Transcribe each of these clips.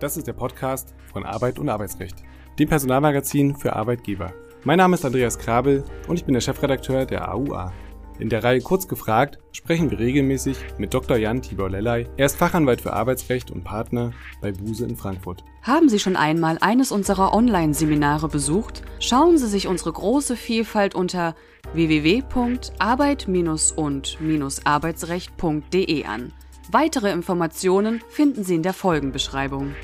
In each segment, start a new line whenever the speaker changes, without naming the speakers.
Das ist der Podcast von Arbeit und Arbeitsrecht, dem Personalmagazin für Arbeitgeber. Mein Name ist Andreas Krabel und ich bin der Chefredakteur der AUA. In der Reihe Kurz gefragt sprechen wir regelmäßig mit Dr. Jan Tibor Lellay. Er ist Fachanwalt für Arbeitsrecht und Partner bei Buse in Frankfurt.
Haben Sie schon einmal eines unserer Online-Seminare besucht? Schauen Sie sich unsere große Vielfalt unter www.arbeit-und-arbeitsrecht.de an. Weitere Informationen finden Sie in der Folgenbeschreibung.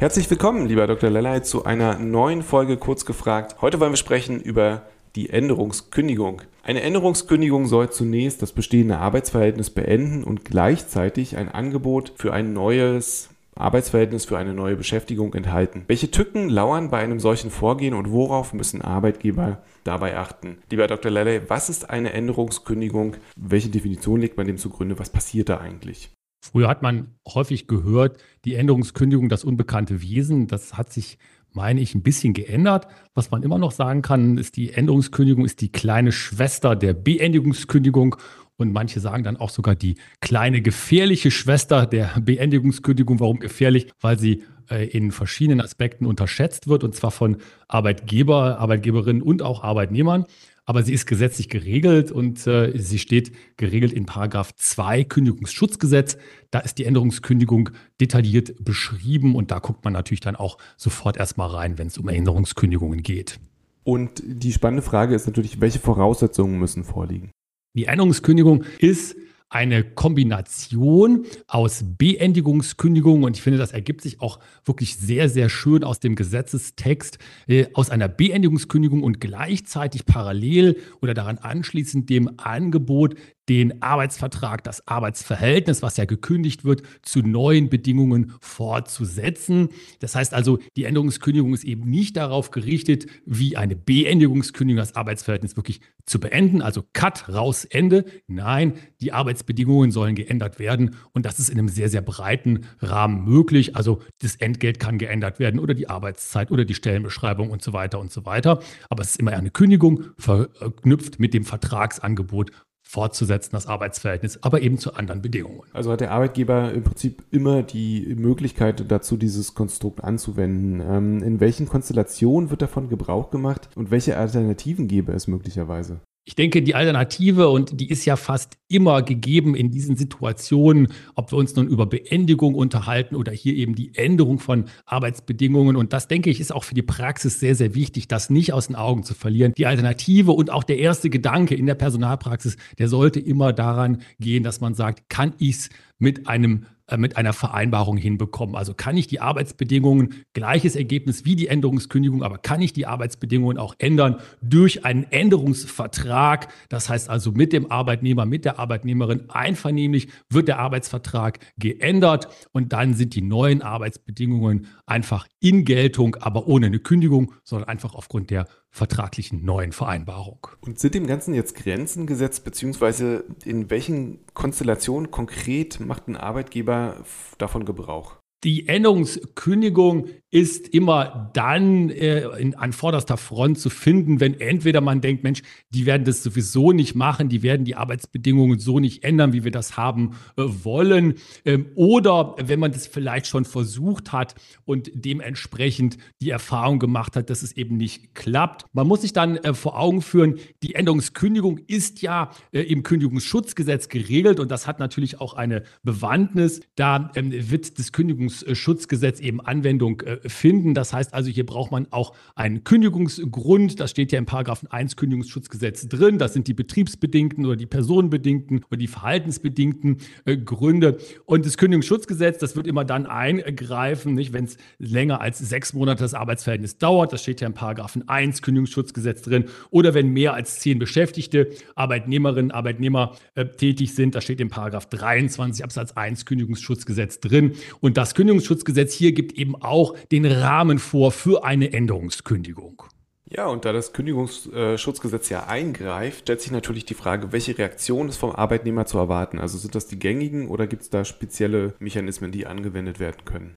Herzlich willkommen, lieber Dr. Lellay, zu einer neuen Folge Kurz gefragt. Heute wollen wir sprechen über die Änderungskündigung. Eine Änderungskündigung soll zunächst das bestehende Arbeitsverhältnis beenden und gleichzeitig ein Angebot für ein neues Arbeitsverhältnis für eine neue Beschäftigung enthalten. Welche Tücken lauern bei einem solchen Vorgehen und worauf müssen Arbeitgeber dabei achten? Lieber Dr. Lelley, was ist eine Änderungskündigung? Welche Definition legt man dem zugrunde? Was passiert da eigentlich?
Früher hat man häufig gehört, die Änderungskündigung, das unbekannte Wesen, das hat sich meine ich, ein bisschen geändert. Was man immer noch sagen kann, ist, die Änderungskündigung ist die kleine Schwester der Beendigungskündigung. Und manche sagen dann auch sogar die kleine gefährliche Schwester der Beendigungskündigung. Warum gefährlich? Weil sie äh, in verschiedenen Aspekten unterschätzt wird, und zwar von Arbeitgeber, Arbeitgeberinnen und auch Arbeitnehmern aber sie ist gesetzlich geregelt und äh, sie steht geregelt in Paragraph 2 Kündigungsschutzgesetz. Da ist die Änderungskündigung detailliert beschrieben und da guckt man natürlich dann auch sofort erstmal rein, wenn es um Änderungskündigungen geht.
Und die spannende Frage ist natürlich, welche Voraussetzungen müssen vorliegen?
Die Änderungskündigung ist eine Kombination aus Beendigungskündigung und ich finde, das ergibt sich auch wirklich sehr, sehr schön aus dem Gesetzestext, äh, aus einer Beendigungskündigung und gleichzeitig parallel oder daran anschließend dem Angebot den Arbeitsvertrag, das Arbeitsverhältnis, was ja gekündigt wird, zu neuen Bedingungen fortzusetzen. Das heißt also, die Änderungskündigung ist eben nicht darauf gerichtet, wie eine Beendigungskündigung das Arbeitsverhältnis wirklich zu beenden, also Cut, raus, Ende. Nein, die Arbeitsbedingungen sollen geändert werden und das ist in einem sehr, sehr breiten Rahmen möglich. Also das Entgelt kann geändert werden oder die Arbeitszeit oder die Stellenbeschreibung und so weiter und so weiter. Aber es ist immer eine Kündigung verknüpft mit dem Vertragsangebot fortzusetzen, das Arbeitsverhältnis, aber eben zu anderen Bedingungen.
Also hat der Arbeitgeber im Prinzip immer die Möglichkeit dazu, dieses Konstrukt anzuwenden. Ähm, in welchen Konstellationen wird davon Gebrauch gemacht und welche Alternativen gäbe es möglicherweise?
Ich denke, die Alternative, und die ist ja fast immer gegeben in diesen Situationen, ob wir uns nun über Beendigung unterhalten oder hier eben die Änderung von Arbeitsbedingungen. Und das, denke ich, ist auch für die Praxis sehr, sehr wichtig, das nicht aus den Augen zu verlieren. Die Alternative und auch der erste Gedanke in der Personalpraxis, der sollte immer daran gehen, dass man sagt, kann ich es mit einem äh, mit einer Vereinbarung hinbekommen. Also kann ich die Arbeitsbedingungen, gleiches Ergebnis wie die Änderungskündigung, aber kann ich die Arbeitsbedingungen auch ändern durch einen Änderungsvertrag? Das heißt also mit dem Arbeitnehmer, mit der Arbeitnehmerin einvernehmlich wird der Arbeitsvertrag geändert und dann sind die neuen Arbeitsbedingungen einfach in Geltung, aber ohne eine Kündigung, sondern einfach aufgrund der vertraglichen neuen Vereinbarung.
Und sind dem Ganzen jetzt Grenzen gesetzt, beziehungsweise in welchen Konstellationen konkret macht ein Arbeitgeber davon Gebrauch?
Die Änderungskündigung ist immer dann äh, in, an vorderster Front zu finden, wenn entweder man denkt, Mensch, die werden das sowieso nicht machen, die werden die Arbeitsbedingungen so nicht ändern, wie wir das haben äh, wollen, ähm, oder wenn man das vielleicht schon versucht hat und dementsprechend die Erfahrung gemacht hat, dass es eben nicht klappt. Man muss sich dann äh, vor Augen führen, die Änderungskündigung ist ja äh, im Kündigungsschutzgesetz geregelt und das hat natürlich auch eine Bewandtnis. Da ähm, wird das Kündigungsschutzgesetz eben Anwendung äh, finden. Das heißt also, hier braucht man auch einen Kündigungsgrund. Das steht ja im Paragraphen 1 Kündigungsschutzgesetz drin. Das sind die betriebsbedingten oder die personenbedingten oder die verhaltensbedingten äh, Gründe. Und das Kündigungsschutzgesetz, das wird immer dann eingreifen, nicht, wenn es länger als sechs Monate das Arbeitsverhältnis dauert. Das steht ja im Paragraphen 1 Kündigungsschutzgesetz drin. Oder wenn mehr als zehn Beschäftigte, Arbeitnehmerinnen, Arbeitnehmer äh, tätig sind. Das steht im Paragraph 23 Absatz 1 Kündigungsschutzgesetz drin. Und das Kündigungsschutzgesetz hier gibt eben auch den Rahmen vor für eine Änderungskündigung.
Ja, und da das Kündigungsschutzgesetz ja eingreift, stellt sich natürlich die Frage, welche Reaktion ist vom Arbeitnehmer zu erwarten? Also sind das die gängigen oder gibt es da spezielle Mechanismen, die angewendet werden können?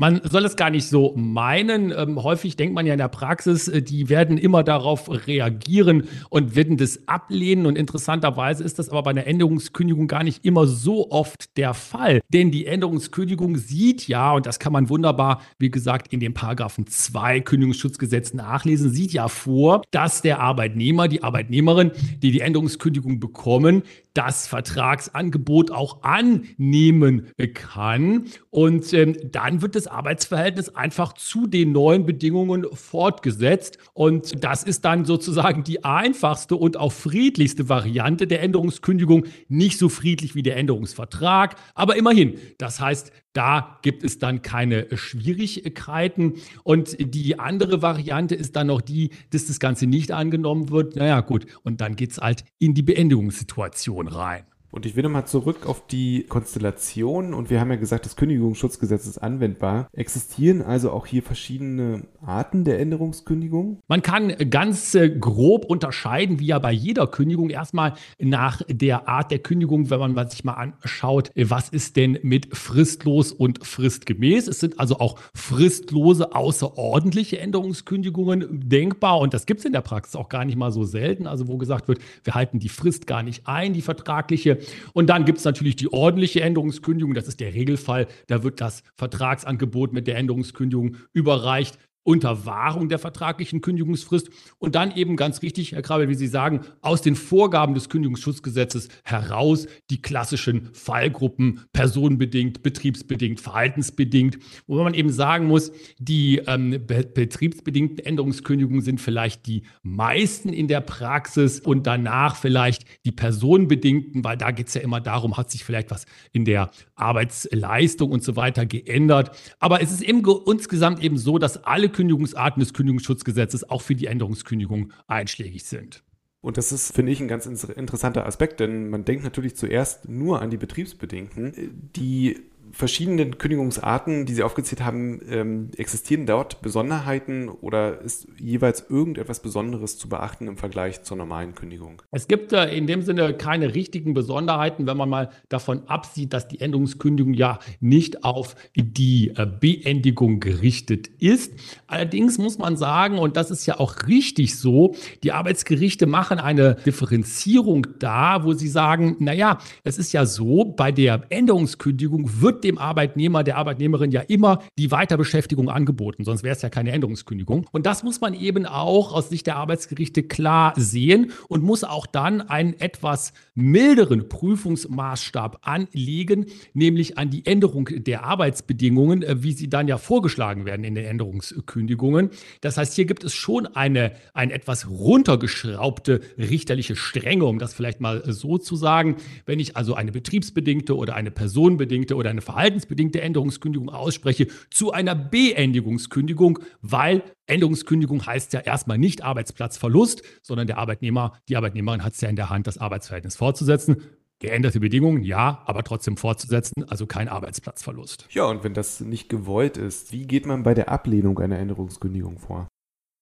Man soll es gar nicht so meinen. Ähm, häufig denkt man ja in der Praxis, äh, die werden immer darauf reagieren und werden das ablehnen. Und interessanterweise ist das aber bei einer Änderungskündigung gar nicht immer so oft der Fall. Denn die Änderungskündigung sieht ja, und das kann man wunderbar, wie gesagt, in dem Paragraphen 2 Kündigungsschutzgesetz nachlesen, sieht ja vor, dass der Arbeitnehmer, die Arbeitnehmerin, die die Änderungskündigung bekommen, das Vertragsangebot auch annehmen kann. Und ähm, dann wird das Arbeitsverhältnis einfach zu den neuen Bedingungen fortgesetzt. Und das ist dann sozusagen die einfachste und auch friedlichste Variante der Änderungskündigung. Nicht so friedlich wie der Änderungsvertrag, aber immerhin. Das heißt, da gibt es dann keine Schwierigkeiten. Und die andere Variante ist dann noch die, dass das Ganze nicht angenommen wird. Naja, gut. Und dann geht es halt in die Beendigungssituation rein.
Und ich will nochmal zurück auf die Konstellation. Und wir haben ja gesagt, das Kündigungsschutzgesetz ist anwendbar. Existieren also auch hier verschiedene Arten der Änderungskündigung?
Man kann ganz äh, grob unterscheiden, wie ja bei jeder Kündigung, erstmal nach der Art der Kündigung, wenn man sich mal anschaut, was ist denn mit fristlos und fristgemäß. Es sind also auch fristlose, außerordentliche Änderungskündigungen denkbar. Und das gibt es in der Praxis auch gar nicht mal so selten. Also wo gesagt wird, wir halten die Frist gar nicht ein, die vertragliche. Und dann gibt es natürlich die ordentliche Änderungskündigung. Das ist der Regelfall. Da wird das Vertragsangebot mit der Änderungskündigung überreicht unter Wahrung der vertraglichen Kündigungsfrist und dann eben ganz richtig, Herr Krabel, wie Sie sagen, aus den Vorgaben des Kündigungsschutzgesetzes heraus die klassischen Fallgruppen personenbedingt, betriebsbedingt, verhaltensbedingt, wo man eben sagen muss, die ähm, be betriebsbedingten Änderungskündigungen sind vielleicht die meisten in der Praxis und danach vielleicht die personenbedingten, weil da geht es ja immer darum, hat sich vielleicht was in der Arbeitsleistung und so weiter geändert. Aber es ist eben insgesamt eben so, dass alle Kündigungsarten des Kündigungsschutzgesetzes auch für die Änderungskündigung einschlägig sind.
Und das ist, finde ich, ein ganz interessanter Aspekt, denn man denkt natürlich zuerst nur an die Betriebsbedingten. Die verschiedenen Kündigungsarten, die Sie aufgezählt haben, ähm, existieren dort Besonderheiten oder ist jeweils irgendetwas Besonderes zu beachten im Vergleich zur normalen Kündigung?
Es gibt äh, in dem Sinne keine richtigen Besonderheiten, wenn man mal davon absieht, dass die Änderungskündigung ja nicht auf die äh, Beendigung gerichtet ist. Allerdings muss man sagen, und das ist ja auch richtig so, die Arbeitsgerichte machen eine Differenzierung da, wo sie sagen, naja, es ist ja so, bei der Änderungskündigung wird dem Arbeitnehmer, der Arbeitnehmerin ja immer die Weiterbeschäftigung angeboten, sonst wäre es ja keine Änderungskündigung. Und das muss man eben auch aus Sicht der Arbeitsgerichte klar sehen und muss auch dann einen etwas milderen Prüfungsmaßstab anlegen, nämlich an die Änderung der Arbeitsbedingungen, äh, wie sie dann ja vorgeschlagen werden in den Änderungskündigungen. Das heißt, hier gibt es schon eine, eine etwas runtergeschraubte richterliche Strenge, um das vielleicht mal so zu sagen. Wenn ich also eine betriebsbedingte oder eine personenbedingte oder eine verhaltensbedingte Änderungskündigung ausspreche, zu einer Beendigungskündigung, weil Änderungskündigung heißt ja erstmal nicht Arbeitsplatzverlust, sondern der Arbeitnehmer, die Arbeitnehmerin hat es ja in der Hand, das Arbeitsverhältnis fortzusetzen. Geänderte Bedingungen, ja, aber trotzdem fortzusetzen, also kein Arbeitsplatzverlust.
Ja, und wenn das nicht gewollt ist, wie geht man bei der Ablehnung einer Änderungskündigung vor?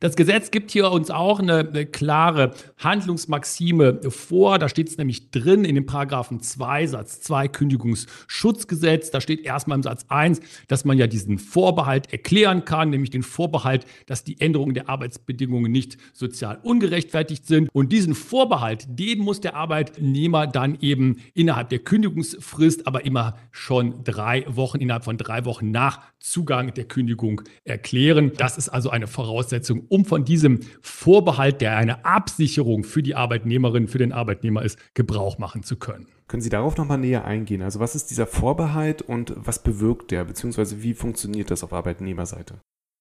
Das Gesetz gibt hier uns auch eine, eine klare Handlungsmaxime vor. Da steht es nämlich drin in dem Paragraphen 2 Satz 2 Kündigungsschutzgesetz. Da steht erstmal im Satz 1, dass man ja diesen Vorbehalt erklären kann, nämlich den Vorbehalt, dass die Änderungen der Arbeitsbedingungen nicht sozial ungerechtfertigt sind. Und diesen Vorbehalt, den muss der Arbeitnehmer dann eben innerhalb der Kündigungsfrist, aber immer schon drei Wochen, innerhalb von drei Wochen nach Zugang der Kündigung erklären. Das ist also eine Voraussetzung, um von diesem Vorbehalt, der eine Absicherung für die Arbeitnehmerin, für den Arbeitnehmer ist, Gebrauch machen zu können.
Können Sie darauf nochmal näher eingehen? Also was ist dieser Vorbehalt und was bewirkt der, beziehungsweise wie funktioniert das auf Arbeitnehmerseite?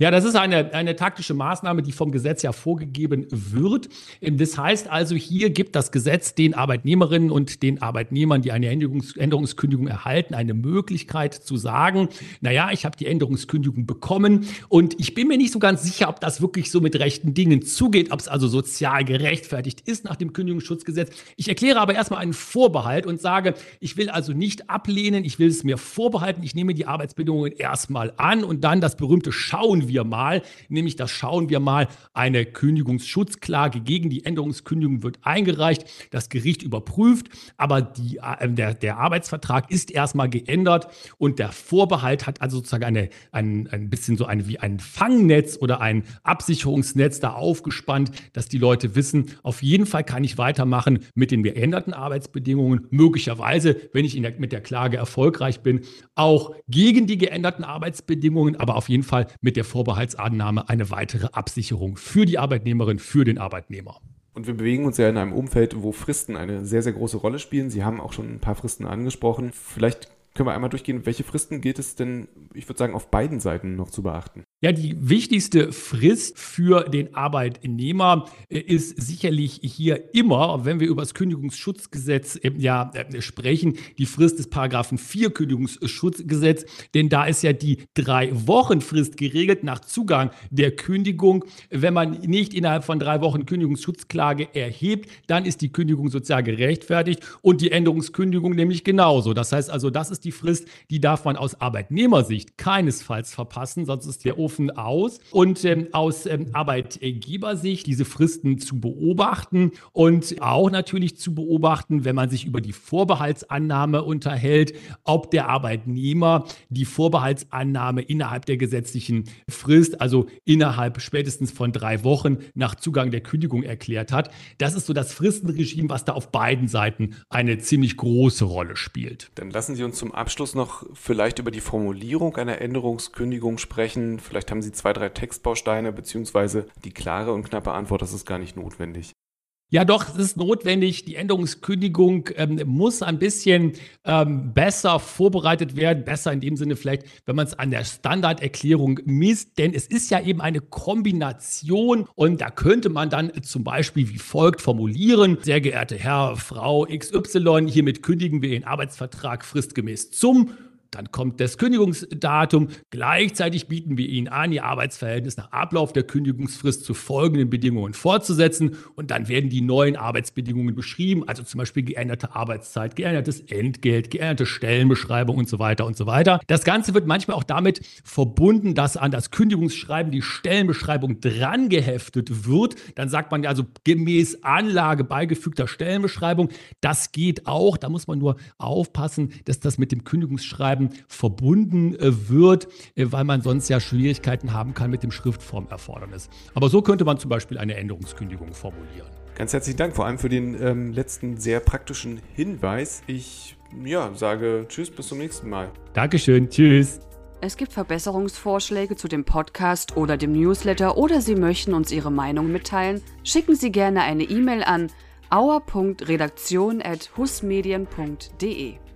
Ja, das ist eine, eine taktische Maßnahme, die vom Gesetz ja vorgegeben wird. Das heißt also, hier gibt das Gesetz den Arbeitnehmerinnen und den Arbeitnehmern, die eine Änderungs Änderungskündigung erhalten, eine Möglichkeit zu sagen, naja, ich habe die Änderungskündigung bekommen und ich bin mir nicht so ganz sicher, ob das wirklich so mit rechten Dingen zugeht, ob es also sozial gerechtfertigt ist nach dem Kündigungsschutzgesetz. Ich erkläre aber erstmal einen Vorbehalt und sage, ich will also nicht ablehnen, ich will es mir vorbehalten, ich nehme die Arbeitsbedingungen erstmal an und dann das berühmte Schauen wir mal, nämlich das Schauen wir mal, eine Kündigungsschutzklage gegen die Änderungskündigung wird eingereicht, das Gericht überprüft, aber die, äh, der, der Arbeitsvertrag ist erstmal geändert und der Vorbehalt hat also sozusagen eine, ein, ein bisschen so eine, wie ein Fangnetz oder ein Absicherungsnetz da aufgespannt, dass die Leute wissen, auf jeden Fall kann ich weitermachen mit den geänderten Arbeitsbedingungen, möglicherweise, wenn ich der, mit der Klage erfolgreich bin, auch gegen die geänderten Arbeitsbedingungen, aber auf jeden Fall mit der Vorbehaltsannahme eine weitere Absicherung für die Arbeitnehmerin, für den Arbeitnehmer.
Und wir bewegen uns ja in einem Umfeld, wo Fristen eine sehr, sehr große Rolle spielen. Sie haben auch schon ein paar Fristen angesprochen. Vielleicht können wir einmal durchgehen, welche Fristen gilt es denn, ich würde sagen, auf beiden Seiten noch zu beachten?
Ja, die wichtigste Frist für den Arbeitnehmer äh, ist sicherlich hier immer, wenn wir über das Kündigungsschutzgesetz ja, äh, sprechen, die Frist des Paragraphen 4 Kündigungsschutzgesetz, denn da ist ja die drei Wochen Frist geregelt nach Zugang der Kündigung. Wenn man nicht innerhalb von drei Wochen Kündigungsschutzklage erhebt, dann ist die Kündigung sozial gerechtfertigt und die Änderungskündigung nämlich genauso. Das heißt also, das ist die Frist, die darf man aus Arbeitnehmersicht keinesfalls verpassen, sonst ist der Ofen aus. Und ähm, aus ähm, Arbeitgebersicht diese Fristen zu beobachten und auch natürlich zu beobachten, wenn man sich über die Vorbehaltsannahme unterhält, ob der Arbeitnehmer die Vorbehaltsannahme innerhalb der gesetzlichen Frist, also innerhalb spätestens von drei Wochen nach Zugang der Kündigung erklärt hat. Das ist so das Fristenregime, was da auf beiden Seiten eine ziemlich große Rolle spielt.
Dann lassen Sie uns zum Abschluss noch vielleicht über die Formulierung einer Änderungskündigung sprechen. Vielleicht haben Sie zwei, drei Textbausteine, beziehungsweise die klare und knappe Antwort, das ist gar nicht notwendig.
Ja, doch, es ist notwendig. Die Änderungskündigung ähm, muss ein bisschen ähm, besser vorbereitet werden. Besser in dem Sinne vielleicht, wenn man es an der Standarderklärung misst. Denn es ist ja eben eine Kombination und da könnte man dann zum Beispiel wie folgt formulieren. Sehr geehrte Herr, Frau XY, hiermit kündigen wir den Arbeitsvertrag fristgemäß zum dann kommt das Kündigungsdatum. Gleichzeitig bieten wir Ihnen an, Ihr Arbeitsverhältnis nach Ablauf der Kündigungsfrist zu folgenden Bedingungen fortzusetzen. Und dann werden die neuen Arbeitsbedingungen beschrieben, also zum Beispiel geänderte Arbeitszeit, geändertes Entgelt, geänderte Stellenbeschreibung und so weiter und so weiter. Das Ganze wird manchmal auch damit verbunden, dass an das Kündigungsschreiben die Stellenbeschreibung drangeheftet wird. Dann sagt man ja also gemäß Anlage beigefügter Stellenbeschreibung. Das geht auch. Da muss man nur aufpassen, dass das mit dem Kündigungsschreiben Schreiben verbunden äh, wird, äh, weil man sonst ja Schwierigkeiten haben kann mit dem Schriftformerfordernis. Aber so könnte man zum Beispiel eine Änderungskündigung formulieren.
Ganz herzlichen Dank, vor allem für den ähm, letzten sehr praktischen Hinweis. Ich ja, sage Tschüss, bis zum nächsten Mal.
Dankeschön, Tschüss.
Es gibt Verbesserungsvorschläge zu dem Podcast oder dem Newsletter oder Sie möchten uns Ihre Meinung mitteilen, schicken Sie gerne eine E-Mail an auer.redaktion.husmedien.de.